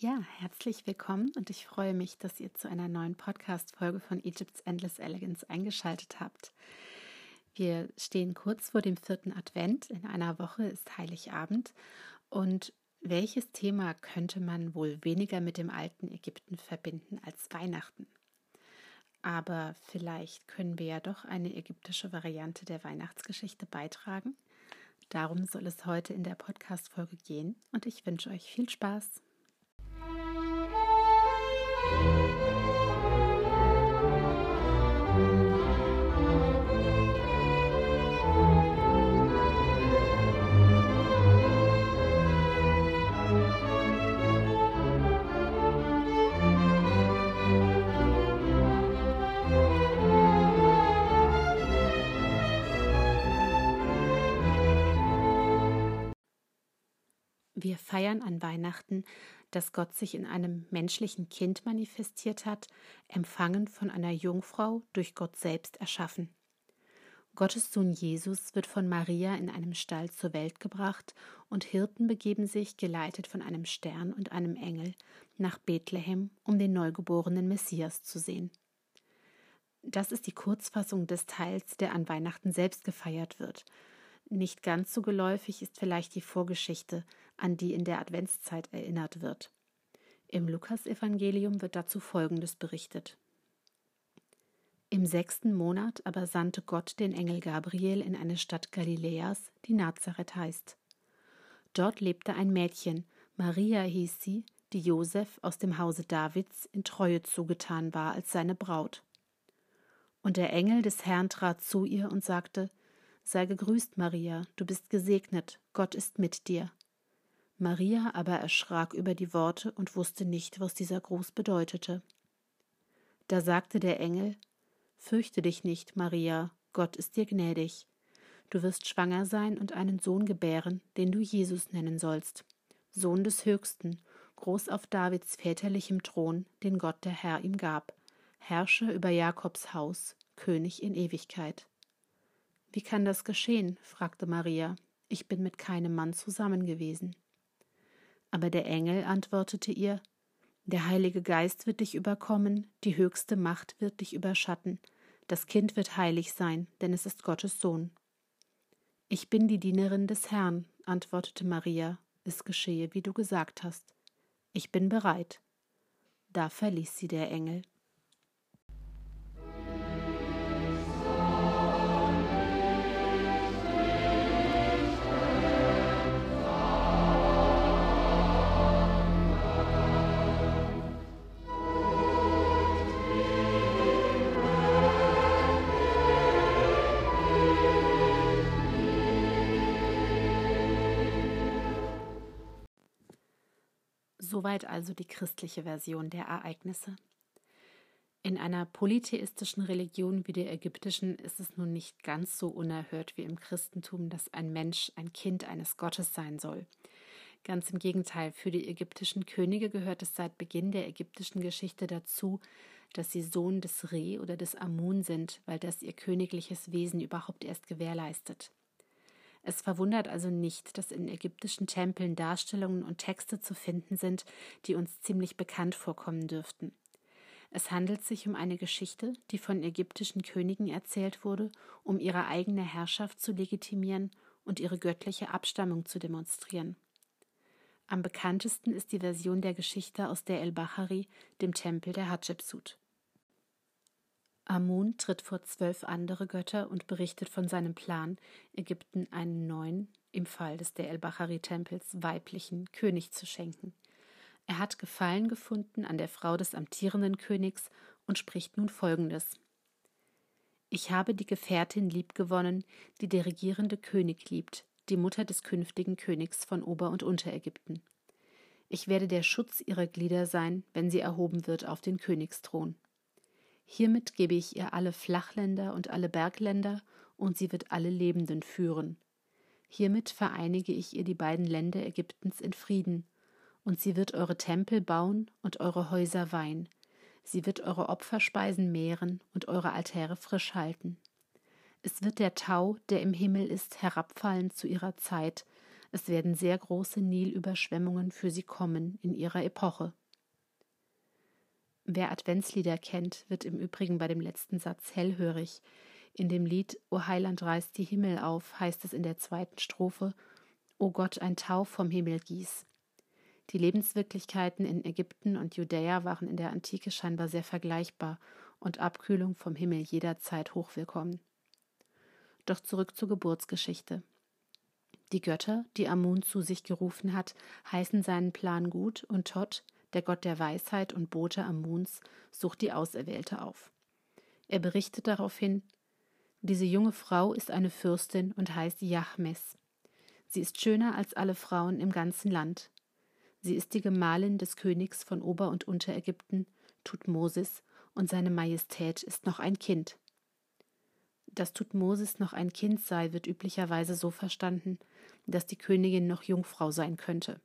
Ja, herzlich willkommen und ich freue mich, dass ihr zu einer neuen Podcast-Folge von Egypt's Endless Elegance eingeschaltet habt. Wir stehen kurz vor dem vierten Advent. In einer Woche ist Heiligabend. Und welches Thema könnte man wohl weniger mit dem alten Ägypten verbinden als Weihnachten? Aber vielleicht können wir ja doch eine ägyptische Variante der Weihnachtsgeschichte beitragen. Darum soll es heute in der Podcast-Folge gehen und ich wünsche euch viel Spaß. Wir feiern an Weihnachten, dass Gott sich in einem menschlichen Kind manifestiert hat, empfangen von einer Jungfrau, durch Gott selbst erschaffen. Gottes Sohn Jesus wird von Maria in einem Stall zur Welt gebracht und Hirten begeben sich, geleitet von einem Stern und einem Engel, nach Bethlehem, um den neugeborenen Messias zu sehen. Das ist die Kurzfassung des Teils, der an Weihnachten selbst gefeiert wird. Nicht ganz so geläufig ist vielleicht die Vorgeschichte, an die in der Adventszeit erinnert wird. Im Lukasevangelium wird dazu Folgendes berichtet. Im sechsten Monat aber sandte Gott den Engel Gabriel in eine Stadt Galiläas, die Nazareth heißt. Dort lebte ein Mädchen, Maria hieß sie, die Josef aus dem Hause Davids in Treue zugetan war als seine Braut. Und der Engel des Herrn trat zu ihr und sagte: Sei gegrüßt, Maria, du bist gesegnet, Gott ist mit dir. Maria aber erschrak über die Worte und wusste nicht, was dieser Gruß bedeutete. Da sagte der Engel Fürchte dich nicht, Maria, Gott ist dir gnädig. Du wirst schwanger sein und einen Sohn gebären, den du Jesus nennen sollst, Sohn des Höchsten, groß auf Davids väterlichem Thron, den Gott der Herr ihm gab, Herrscher über Jakobs Haus, König in Ewigkeit. Wie kann das geschehen? fragte Maria. Ich bin mit keinem Mann zusammen gewesen. Aber der Engel antwortete ihr Der Heilige Geist wird dich überkommen, die höchste Macht wird dich überschatten, das Kind wird heilig sein, denn es ist Gottes Sohn. Ich bin die Dienerin des Herrn, antwortete Maria, es geschehe, wie du gesagt hast. Ich bin bereit. Da verließ sie der Engel. Soweit also die christliche Version der Ereignisse. In einer polytheistischen Religion wie der ägyptischen ist es nun nicht ganz so unerhört wie im Christentum, dass ein Mensch ein Kind eines Gottes sein soll. Ganz im Gegenteil, für die ägyptischen Könige gehört es seit Beginn der ägyptischen Geschichte dazu, dass sie Sohn des Re oder des Amun sind, weil das ihr königliches Wesen überhaupt erst gewährleistet. Es verwundert also nicht, dass in ägyptischen Tempeln Darstellungen und Texte zu finden sind, die uns ziemlich bekannt vorkommen dürften. Es handelt sich um eine Geschichte, die von ägyptischen Königen erzählt wurde, um ihre eigene Herrschaft zu legitimieren und ihre göttliche Abstammung zu demonstrieren. Am bekanntesten ist die Version der Geschichte aus der El-Bahari, dem Tempel der Hatschepsut. Amun tritt vor zwölf andere Götter und berichtet von seinem Plan, Ägypten einen neuen, im Fall des Der el-Bahari-Tempels weiblichen König zu schenken. Er hat Gefallen gefunden an der Frau des amtierenden Königs und spricht nun folgendes: Ich habe die Gefährtin liebgewonnen, die der regierende König liebt, die Mutter des künftigen Königs von Ober- und Unterägypten. Ich werde der Schutz ihrer Glieder sein, wenn sie erhoben wird auf den Königsthron. Hiermit gebe ich ihr alle Flachländer und alle Bergländer, und sie wird alle Lebenden führen. Hiermit vereinige ich ihr die beiden Länder Ägyptens in Frieden, und sie wird eure Tempel bauen und eure Häuser weihen. Sie wird eure Opferspeisen mehren und eure Altäre frisch halten. Es wird der Tau, der im Himmel ist, herabfallen zu ihrer Zeit, Es werden sehr große Nilüberschwemmungen für sie kommen in ihrer Epoche. Wer Adventslieder kennt, wird im Übrigen bei dem letzten Satz hellhörig. In dem Lied O Heiland reißt die Himmel auf heißt es in der zweiten Strophe O Gott, ein Tau vom Himmel gieß. Die Lebenswirklichkeiten in Ägypten und Judäa waren in der Antike scheinbar sehr vergleichbar und Abkühlung vom Himmel jederzeit hochwillkommen. Doch zurück zur Geburtsgeschichte. Die Götter, die Amun zu sich gerufen hat, heißen seinen Plan gut und Todd, der Gott der Weisheit und Bote Amuns, sucht die Auserwählte auf. Er berichtet daraufhin, diese junge Frau ist eine Fürstin und heißt Jahmes. Sie ist schöner als alle Frauen im ganzen Land. Sie ist die Gemahlin des Königs von Ober- und Unterägypten, Tutmosis, und seine Majestät ist noch ein Kind. Dass Tutmosis noch ein Kind sei, wird üblicherweise so verstanden, dass die Königin noch Jungfrau sein könnte.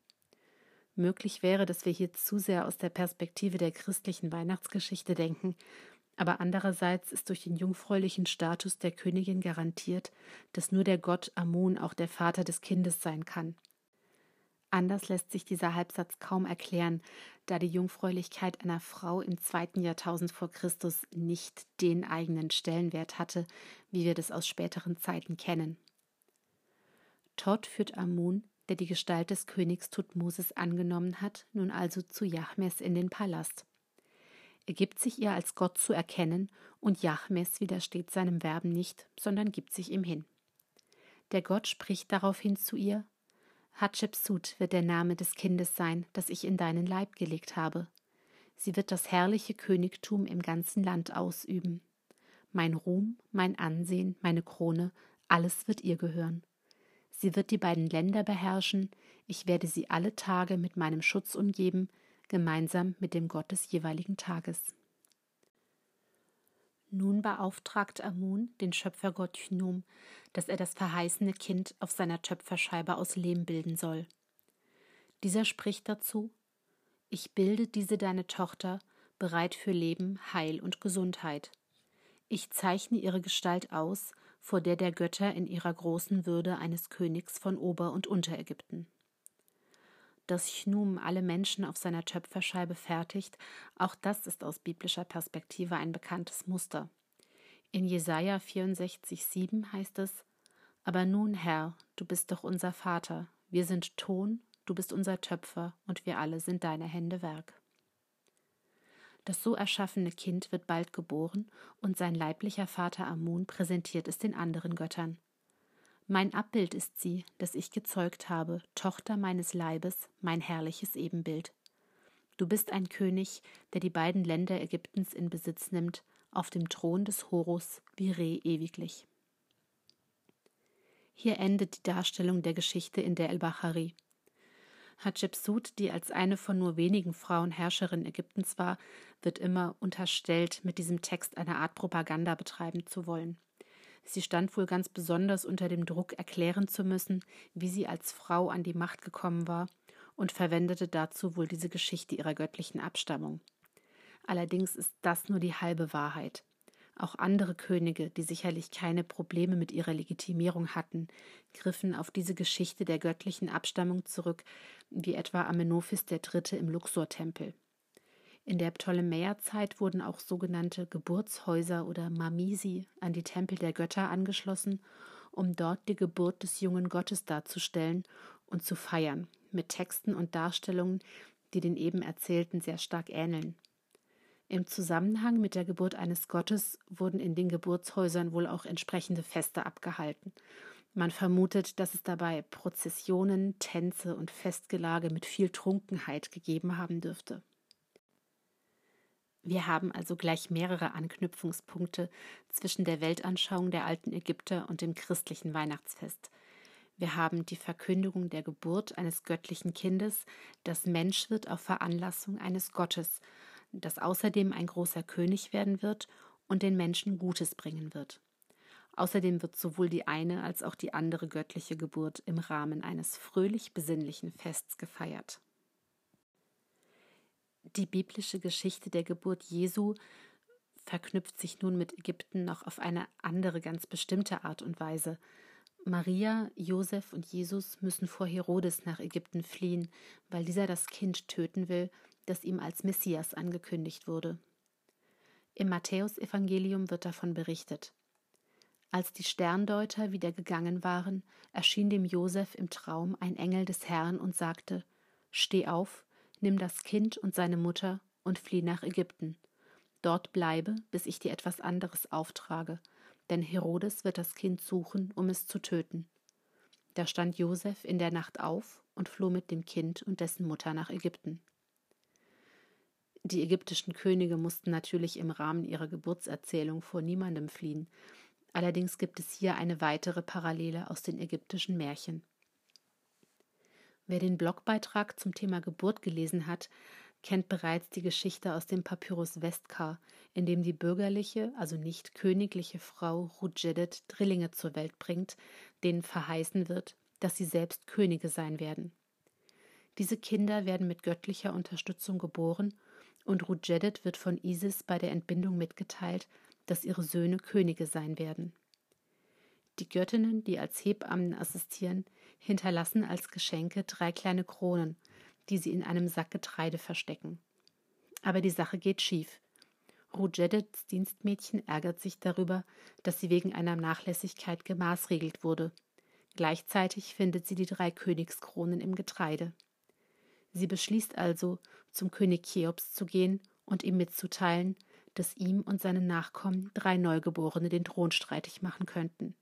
Möglich wäre, dass wir hier zu sehr aus der Perspektive der christlichen Weihnachtsgeschichte denken, aber andererseits ist durch den jungfräulichen Status der Königin garantiert, dass nur der Gott Amun auch der Vater des Kindes sein kann. Anders lässt sich dieser Halbsatz kaum erklären, da die Jungfräulichkeit einer Frau im zweiten Jahrtausend vor Christus nicht den eigenen Stellenwert hatte, wie wir das aus späteren Zeiten kennen. Todd führt Amun der die Gestalt des Königs Tutmosis angenommen hat, nun also zu Jahmes in den Palast. Er gibt sich ihr als Gott zu erkennen, und Jahmes widersteht seinem Werben nicht, sondern gibt sich ihm hin. Der Gott spricht daraufhin zu ihr: Hatschepsut wird der Name des Kindes sein, das ich in deinen Leib gelegt habe. Sie wird das herrliche Königtum im ganzen Land ausüben. Mein Ruhm, mein Ansehen, meine Krone, alles wird ihr gehören. Sie wird die beiden Länder beherrschen, ich werde sie alle Tage mit meinem Schutz umgeben, gemeinsam mit dem Gott des jeweiligen Tages. Nun beauftragt Amun den Schöpfergott Chnum, dass er das verheißene Kind auf seiner Töpferscheibe aus Lehm bilden soll. Dieser spricht dazu: Ich bilde diese deine Tochter, bereit für Leben, Heil und Gesundheit. Ich zeichne ihre Gestalt aus vor der der Götter in ihrer großen Würde eines Königs von Ober- und Unterägypten. Dass Chnum alle Menschen auf seiner Töpferscheibe fertigt, auch das ist aus biblischer Perspektive ein bekanntes Muster. In Jesaja 64,7 heißt es: Aber nun, Herr, du bist doch unser Vater, wir sind Ton, du bist unser Töpfer und wir alle sind deine Hände Werk. Das so erschaffene Kind wird bald geboren und sein leiblicher Vater Amun präsentiert es den anderen Göttern. Mein Abbild ist sie, das ich gezeugt habe, Tochter meines Leibes, mein herrliches Ebenbild. Du bist ein König, der die beiden Länder Ägyptens in Besitz nimmt, auf dem Thron des Horus wie Reh ewiglich. Hier endet die Darstellung der Geschichte in der El-Bahari. Hatschepsut, die als eine von nur wenigen Frauen Herrscherin Ägyptens war, wird immer unterstellt, mit diesem Text eine Art Propaganda betreiben zu wollen. Sie stand wohl ganz besonders unter dem Druck, erklären zu müssen, wie sie als Frau an die Macht gekommen war, und verwendete dazu wohl diese Geschichte ihrer göttlichen Abstammung. Allerdings ist das nur die halbe Wahrheit. Auch andere Könige, die sicherlich keine Probleme mit ihrer Legitimierung hatten, griffen auf diese Geschichte der göttlichen Abstammung zurück, wie etwa Amenophis III. im Luxor-Tempel. In der Ptolemäerzeit wurden auch sogenannte Geburtshäuser oder Mamisi an die Tempel der Götter angeschlossen, um dort die Geburt des jungen Gottes darzustellen und zu feiern, mit Texten und Darstellungen, die den eben erzählten sehr stark ähneln. Im Zusammenhang mit der Geburt eines Gottes wurden in den Geburtshäusern wohl auch entsprechende Feste abgehalten. Man vermutet, dass es dabei Prozessionen, Tänze und Festgelage mit viel Trunkenheit gegeben haben dürfte. Wir haben also gleich mehrere Anknüpfungspunkte zwischen der Weltanschauung der alten Ägypter und dem christlichen Weihnachtsfest. Wir haben die Verkündigung der Geburt eines göttlichen Kindes, das Mensch wird auf Veranlassung eines Gottes das außerdem ein großer König werden wird und den Menschen Gutes bringen wird. Außerdem wird sowohl die eine als auch die andere göttliche Geburt im Rahmen eines fröhlich besinnlichen Fests gefeiert. Die biblische Geschichte der Geburt Jesu verknüpft sich nun mit Ägypten noch auf eine andere ganz bestimmte Art und Weise. Maria, Josef und Jesus müssen vor Herodes nach Ägypten fliehen, weil dieser das Kind töten will, das ihm als Messias angekündigt wurde. Im Matthäusevangelium wird davon berichtet. Als die Sterndeuter wieder gegangen waren, erschien dem Josef im Traum ein Engel des Herrn und sagte: Steh auf, nimm das Kind und seine Mutter und flieh nach Ägypten. Dort bleibe, bis ich dir etwas anderes auftrage, denn Herodes wird das Kind suchen, um es zu töten. Da stand Josef in der Nacht auf und floh mit dem Kind und dessen Mutter nach Ägypten. Die ägyptischen Könige mussten natürlich im Rahmen ihrer Geburtserzählung vor niemandem fliehen, Allerdings gibt es hier eine weitere Parallele aus den ägyptischen Märchen. Wer den Blogbeitrag zum Thema Geburt gelesen hat, kennt bereits die Geschichte aus dem Papyrus Westkar, in dem die bürgerliche, also nicht königliche Frau Rudjedet Drillinge zur Welt bringt, denen verheißen wird, dass sie selbst Könige sein werden. Diese Kinder werden mit göttlicher Unterstützung geboren und Rudjedet wird von Isis bei der Entbindung mitgeteilt, dass ihre Söhne Könige sein werden. Die Göttinnen, die als Hebammen assistieren, hinterlassen als Geschenke drei kleine Kronen, die sie in einem Sack Getreide verstecken. Aber die Sache geht schief. Rujedets Dienstmädchen ärgert sich darüber, dass sie wegen einer Nachlässigkeit gemaßregelt wurde. Gleichzeitig findet sie die drei Königskronen im Getreide. Sie beschließt also, zum König Cheops zu gehen und ihm mitzuteilen, dass ihm und seinen Nachkommen drei Neugeborene den Thron streitig machen könnten.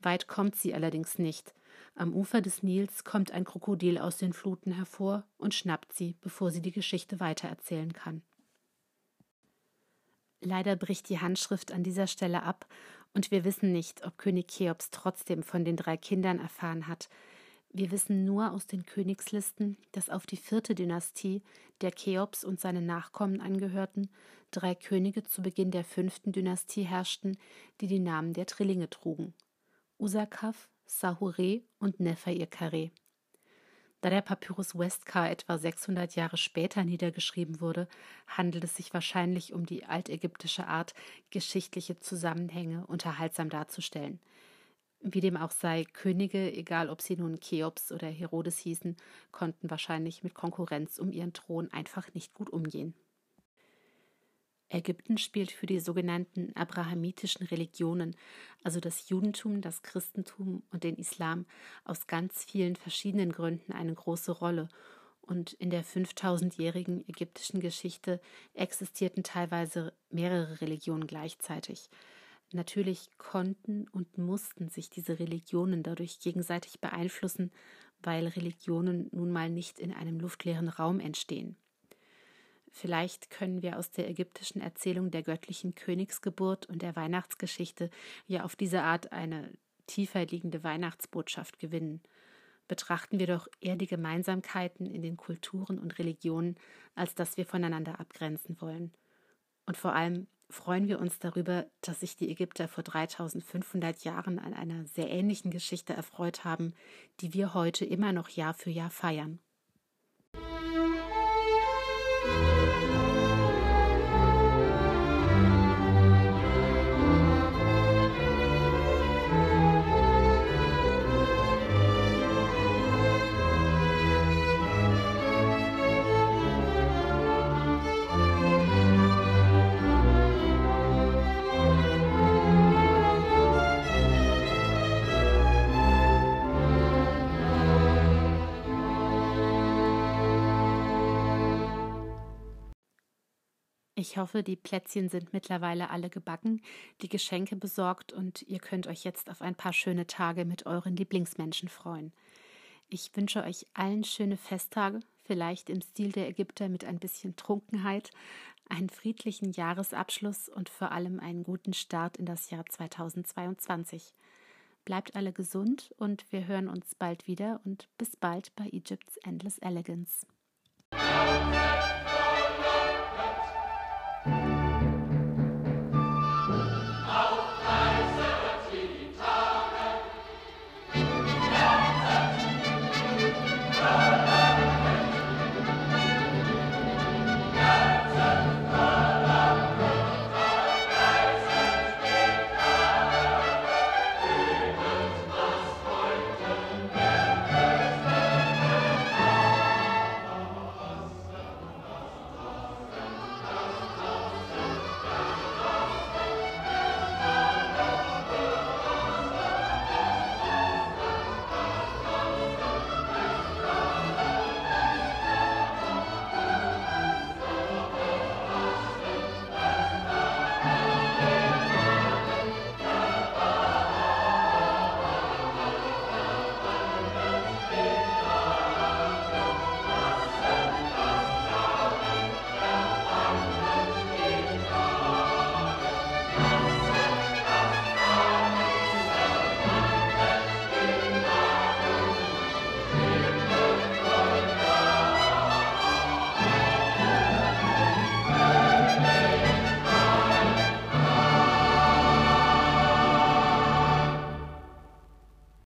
Weit kommt sie allerdings nicht. Am Ufer des Nils kommt ein Krokodil aus den Fluten hervor und schnappt sie, bevor sie die Geschichte weitererzählen kann. Leider bricht die Handschrift an dieser Stelle ab, und wir wissen nicht, ob König Cheops trotzdem von den drei Kindern erfahren hat, wir wissen nur aus den Königslisten, dass auf die vierte Dynastie, der Cheops und seine Nachkommen angehörten, drei Könige zu Beginn der fünften Dynastie herrschten, die die Namen der Trillinge trugen: Usakaf, Sahure und Neferirkare. Da der Papyrus Westkar etwa 600 Jahre später niedergeschrieben wurde, handelt es sich wahrscheinlich um die altägyptische Art, geschichtliche Zusammenhänge unterhaltsam darzustellen. Wie dem auch sei, Könige, egal ob sie nun Cheops oder Herodes hießen, konnten wahrscheinlich mit Konkurrenz um ihren Thron einfach nicht gut umgehen. Ägypten spielt für die sogenannten abrahamitischen Religionen, also das Judentum, das Christentum und den Islam, aus ganz vielen verschiedenen Gründen eine große Rolle. Und in der 5000-jährigen ägyptischen Geschichte existierten teilweise mehrere Religionen gleichzeitig. Natürlich konnten und mussten sich diese Religionen dadurch gegenseitig beeinflussen, weil Religionen nun mal nicht in einem luftleeren Raum entstehen. Vielleicht können wir aus der ägyptischen Erzählung der göttlichen Königsgeburt und der Weihnachtsgeschichte ja auf diese Art eine tiefer liegende Weihnachtsbotschaft gewinnen. Betrachten wir doch eher die Gemeinsamkeiten in den Kulturen und Religionen, als dass wir voneinander abgrenzen wollen. Und vor allem freuen wir uns darüber, dass sich die Ägypter vor 3500 Jahren an einer sehr ähnlichen Geschichte erfreut haben, die wir heute immer noch Jahr für Jahr feiern. Ich hoffe, die Plätzchen sind mittlerweile alle gebacken, die Geschenke besorgt und ihr könnt euch jetzt auf ein paar schöne Tage mit euren Lieblingsmenschen freuen. Ich wünsche euch allen schöne Festtage, vielleicht im Stil der Ägypter mit ein bisschen Trunkenheit, einen friedlichen Jahresabschluss und vor allem einen guten Start in das Jahr 2022. Bleibt alle gesund und wir hören uns bald wieder und bis bald bei Egypt's Endless Elegance. Thank you.